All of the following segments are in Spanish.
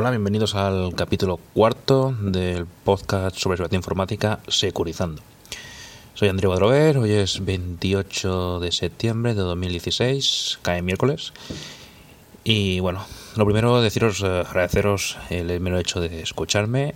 Hola, bienvenidos al capítulo cuarto del podcast sobre seguridad informática Securizando. Soy Andrés Badrover, hoy es 28 de septiembre de 2016, cae miércoles. Y bueno, lo primero deciros, eh, agradeceros el mero hecho de escucharme.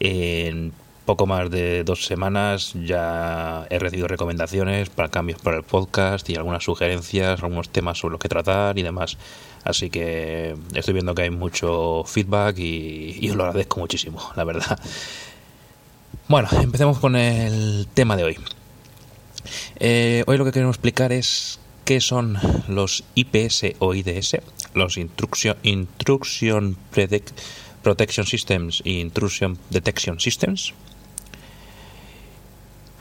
En poco más de dos semanas ya he recibido recomendaciones para cambios para el podcast y algunas sugerencias, algunos temas sobre los que tratar y demás. Así que estoy viendo que hay mucho feedback y, os lo agradezco muchísimo, la verdad. Bueno, empecemos con el tema de hoy. Eh, hoy lo que queremos explicar es qué son los IPS o IDS, los Instruction, Intrusion Protection Systems y Intrusion Detection Systems,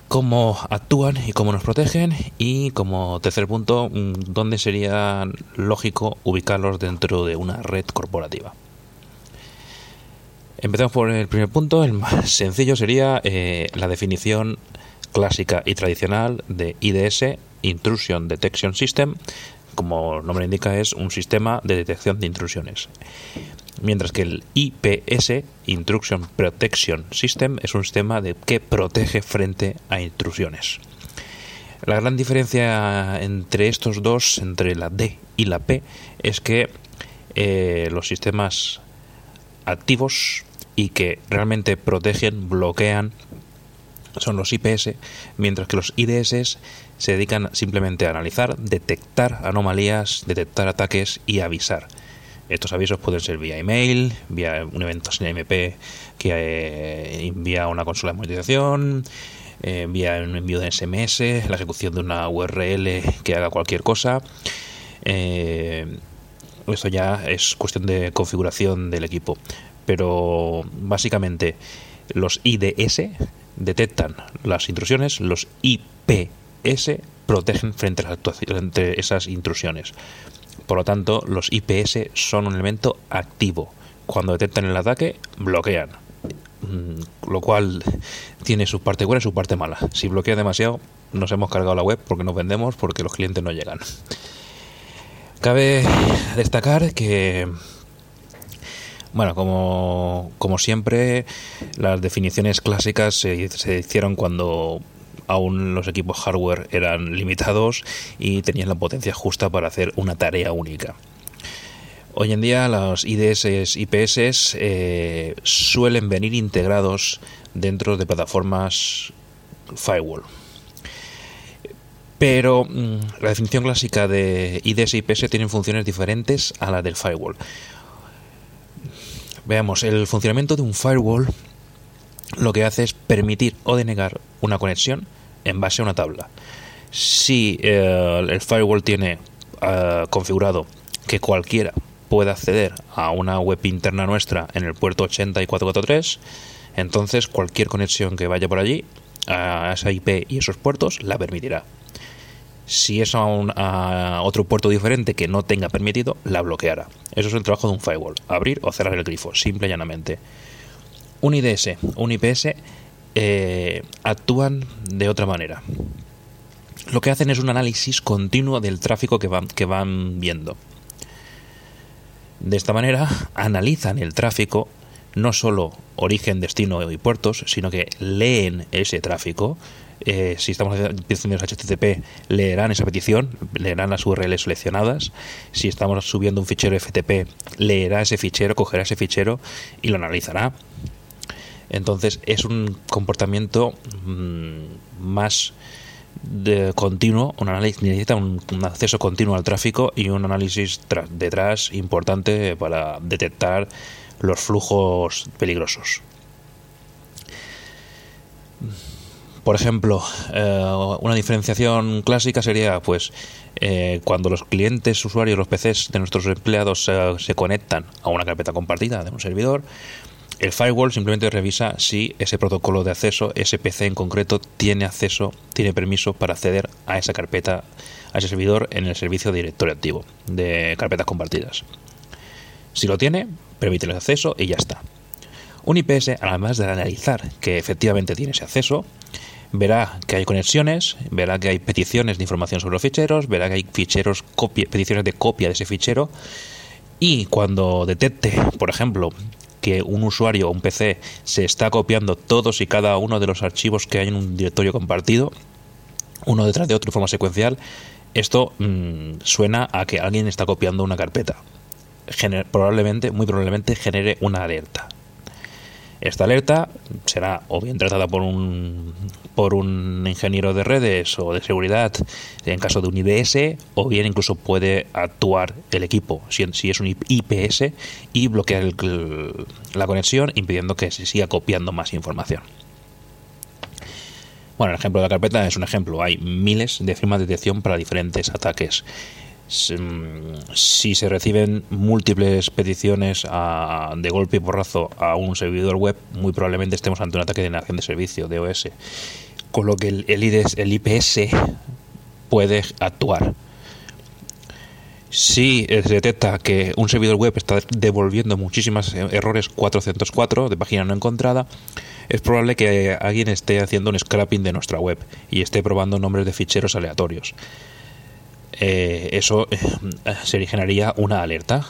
cómo actúan y cómo nos protegen y como tercer punto, mm, dónde sería lógico ubicarlos dentro de una red corporativa. Empezamos por el primer punto, el más sencillo sería eh, la definición clásica y tradicional de IDS, Intrusion Detection System, como el nombre indica es un sistema de detección de intrusiones mientras que el IPS, Intrusion Protection System, es un sistema de, que protege frente a intrusiones. La gran diferencia entre estos dos, entre la D y la P, es que eh, los sistemas activos y que realmente protegen, bloquean, son los IPS, mientras que los IDS se dedican simplemente a analizar, detectar anomalías, detectar ataques y avisar. Estos avisos pueden ser vía email, vía un evento sin MP que eh, envía una consola de monetización, eh, vía un envío de SMS, la ejecución de una URL que haga cualquier cosa. Eh, esto ya es cuestión de configuración del equipo. Pero básicamente los IDS detectan las intrusiones, los IPS protegen frente a, frente a esas intrusiones. Por lo tanto, los IPS son un elemento activo. Cuando detectan el ataque, bloquean. Mm, lo cual tiene su parte buena y su parte mala. Si bloquea demasiado, nos hemos cargado la web porque nos vendemos, porque los clientes no llegan. Cabe destacar que bueno, como, como, siempre, las definiciones clásicas se, se, hicieron cuando aún los equipos hardware eran limitados y tenían la potencia justa para hacer una tarea única. Hoy en día los IDS IPS eh, suelen venir integrados dentro de plataformas firewall. Pero mm, la definición clásica de IDS IPS tiene funciones diferentes a la del firewall. Veamos, el funcionamiento de un firewall lo que hace es permitir o denegar una conexión en base a una tabla. Si eh, el firewall tiene eh, configurado que cualquiera pueda acceder a una web interna nuestra en el puerto 8443, entonces cualquier conexión que vaya por allí a esa IP y esos puertos la permitirá. Si es a, a, otro puerto diferente que no tenga permitido, la bloqueará. Eso es el trabajo de un firewall, abrir o cerrar el grifo, simple y llanamente. Un IDS, un IPS eh, actúan de otra manera. Lo que hacen es un análisis continuo del tráfico que van, que van viendo. De esta manera analizan el tráfico, no solo origen, destino y puertos, sino que leen ese tráfico. Eh, si estamos haciendo HTTP, leerán esa petición, leerán las URLs seleccionadas. Si estamos subiendo un fichero FTP, leerá ese fichero, cogerá ese fichero y lo analizará entonces es un comportamiento mm, más continuo, un análisis necesita un, acceso continuo al tráfico y un análisis detrás importante para detectar los flujos peligrosos. Por ejemplo, eh, una diferenciación clásica sería, pues, eh, cuando los clientes, usuarios, los PCs de nuestros empleados se conectan a una carpeta compartida de un servidor, el firewall simplemente revisa si ese protocolo de acceso, ese PC en concreto, tiene acceso, tiene permiso para acceder a esa carpeta, a ese servidor en el servicio de directorio activo de carpetas compartidas. Si lo tiene, permite el acceso y ya está. Un IPS, además de analizar que efectivamente tiene ese acceso, verá que hay conexiones, verá que hay peticiones de información sobre los ficheros, verá que hay ficheros, peticiones de copia de ese fichero y cuando detecte, por ejemplo, que un usuario o un PC se está copiando todos y cada uno de los archivos que hay en un directorio compartido, uno detrás de otro de forma secuencial, esto mm, suena a que alguien está copiando una carpeta. probablemente, muy probablemente genere una alerta. Esta alerta será o bien tratada por un, por un ingeniero de redes o de seguridad en caso de un IBS, o bien incluso puede actuar el equipo si, si es un IPS y bloquear la conexión impidiendo que se siga copiando más información. Bueno, el ejemplo de la carpeta es un ejemplo. Hay miles de firmas de detección para diferentes ataques si se reciben múltiples peticiones de golpe y porrazo a un servidor web, muy probablemente estemos ante un ataque de negación de servicio, de OS. Con lo que el, el IPS puede actuar. Si se detecta que un servidor web está devolviendo muchísimos errores 404 de página no encontrada, es probable que alguien esté haciendo un scrapping de nuestra web y esté probando nombres de ficheros aleatorios. Eh, eso eh, se generaría una alerta.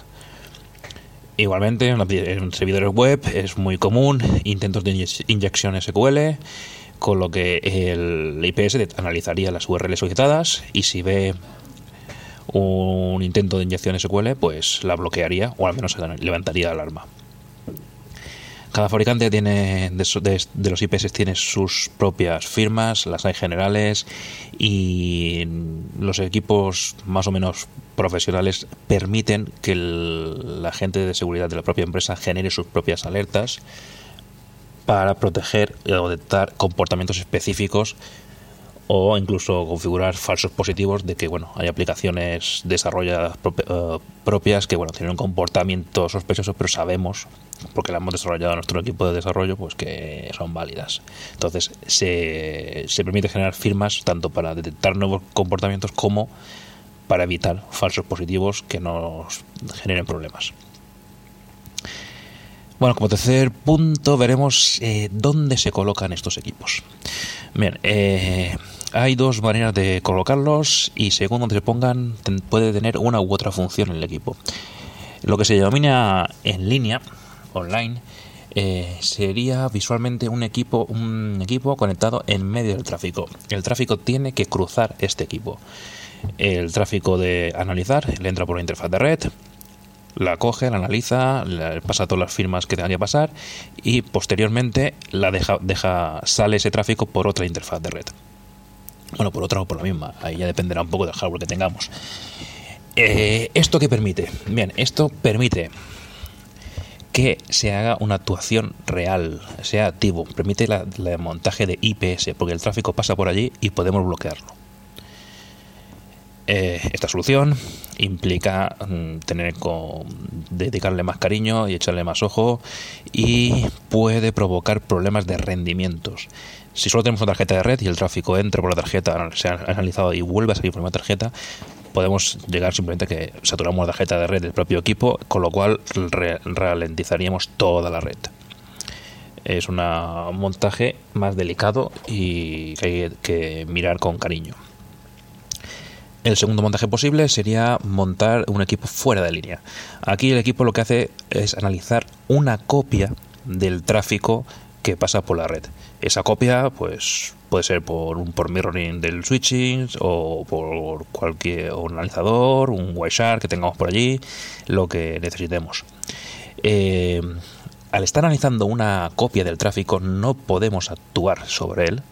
Igualmente, en servidores web es muy común intentos de inyección SQL, con lo que el IPS analizaría las URLs solicitadas y si ve un intento de inyección SQL, pues la bloquearía o al menos levantaría alarma. Cada fabricante tiene de, los IPS tiene sus propias firmas, las hay generales y los equipos más o menos profesionales permiten que la gente de seguridad de la propia empresa genere sus propias alertas para proteger o detectar comportamientos específicos o incluso configurar falsos positivos de que bueno hay aplicaciones desarrolladas eh, propias que bueno tienen un comportamiento sospechoso pero sabemos porque la hemos desarrollado nuestro equipo de desarrollo pues que son válidas entonces se, se permite generar firmas tanto para detectar nuevos comportamientos como para evitar falsos positivos que nos generen problemas bueno, como tercer punto veremos eh, dónde se colocan estos equipos. Bien, eh, hay dos maneras de colocarlos y según donde se pongan puede tener una u otra función en el equipo. Lo que se denomina en línea, online, eh, sería visualmente un equipo, un equipo conectado en medio del tráfico. El tráfico tiene que cruzar este equipo. El tráfico de analizar le entra por la interfaz de red, la coge, la analiza, le pasa todas las firmas que tenga que pasar y posteriormente la deja, deja, sale ese tráfico por otra interfaz de red. Bueno, por otra o por la misma. Ahí ya dependerá un poco del hardware que tengamos. Eh, ¿Esto qué permite? Bien, esto permite que se haga una actuación real, sea activo, permite el montaje de IPS, porque el tráfico pasa por allí y podemos bloquearlo. Eh, esta solución implica mm, tener dedicarle más cariño y echarle más ojo y puede provocar problemas de rendimientos. Si solo tenemos una tarjeta de red y el tráfico entra por la tarjeta, se ha analizado y vuelve a salir por una tarjeta, podemos llegar simplemente a que saturamos la tarjeta de red del propio equipo, con lo cual ralentizaríamos toda la red. Es un montaje más delicado y que hay que mirar con cariño. El segundo montaje posible sería montar un equipo fuera de línea. Aquí el equipo lo que hace es analizar una copia del tráfico que pasa por la red. Esa copia, pues puede ser por un mirroring del switching o por cualquier analizador, un Wireshark que tengamos por allí, lo que necesitemos. Eh, al estar analizando una copia del tráfico no podemos actuar sobre él,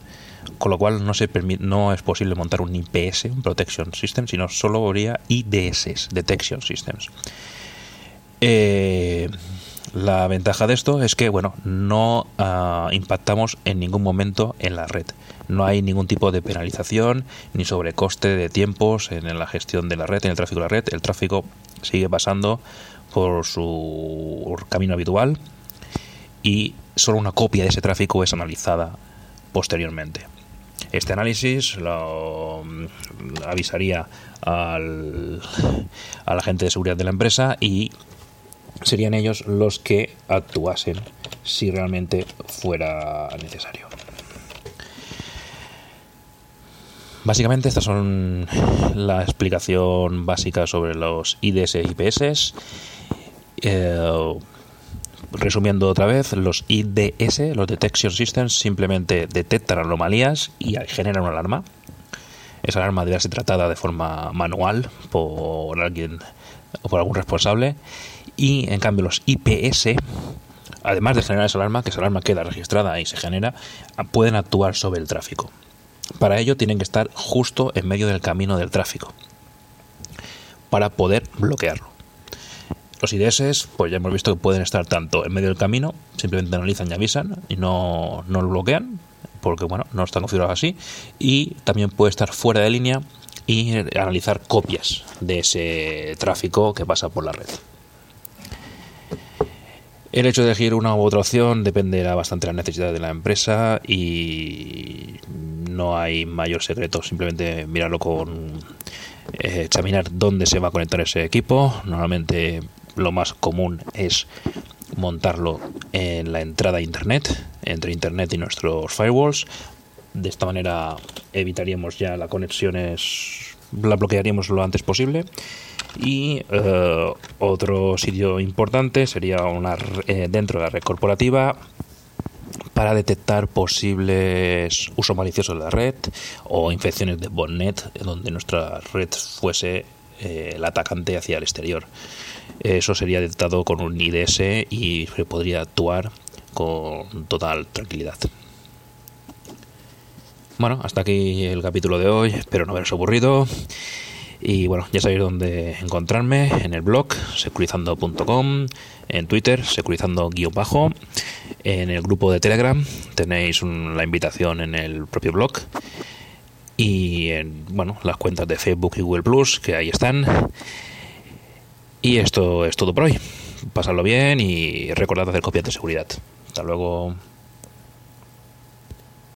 con lo cual no, se no es posible montar un IPS, un Protection System, sino solo habría IDS, Detection Systems. Eh, la ventaja de esto es que, bueno, no ah, impactamos en ningún momento en la red. No hay ningún tipo de penalización ni sobrecoste de tiempos en la gestión de la red, en el tráfico de la red. El tráfico sigue pasando por su camino habitual y solo una copia de ese tráfico es analizada posteriormente. Este análisis lo mm, avisaría al, al agente de seguridad de la empresa y serían ellos los que actuasen si realmente fuera necesario. Básicamente estas son la explicación básica sobre los IDS e IPS. Eh, resumiendo otra vez, los IDS, los Detection Systems, simplemente detectan anomalías y generan una alarma. Esa alarma debe ser tratada de forma manual por alguien o por algún responsable. Y en cambio los IPS, además de generar esa alarma, que esa alarma queda registrada y se genera, pueden actuar sobre el tráfico. Para ello tienen que estar justo en medio del camino del tráfico para poder bloquearlo. Los IDS, pues ya hemos visto que pueden estar tanto en medio del camino, simplemente analizan y avisan y no, no lo bloquean, porque bueno, no están configurados así, y también puede estar fuera de línea y analizar copias de ese tráfico que pasa por la red. El hecho de elegir una u otra opción dependerá bastante de la necesidad de la empresa y no hay mayor secreto, simplemente mirarlo con eh, examinar dónde se va a conectar ese equipo. Normalmente lo más común es montarlo en la entrada a internet, entre internet y nuestros firewalls. De esta manera evitaríamos ya la conexiones, la bloquearíamos lo antes posible. Y eh, otro sitio importante sería una, eh, dentro de la red corporativa para detectar posibles uso malicioso de la red o infecciones de botnet donde nuestra red fuese eh, el atacante hacia el exterior. Eso sería detectado con un IDS y se podría actuar con total tranquilidad. Bueno, hasta aquí el capítulo de hoy. Espero no haberos aburrido. Y bueno, ya sabéis dónde encontrarme en el blog securizando.com, en Twitter securizando-bajo, en el grupo de Telegram tenéis la invitación en el propio blog y en bueno, las cuentas de Facebook y Google Plus que ahí están. Y esto es todo por hoy. Pasadlo bien y recordad hacer copias de seguridad. Hasta luego.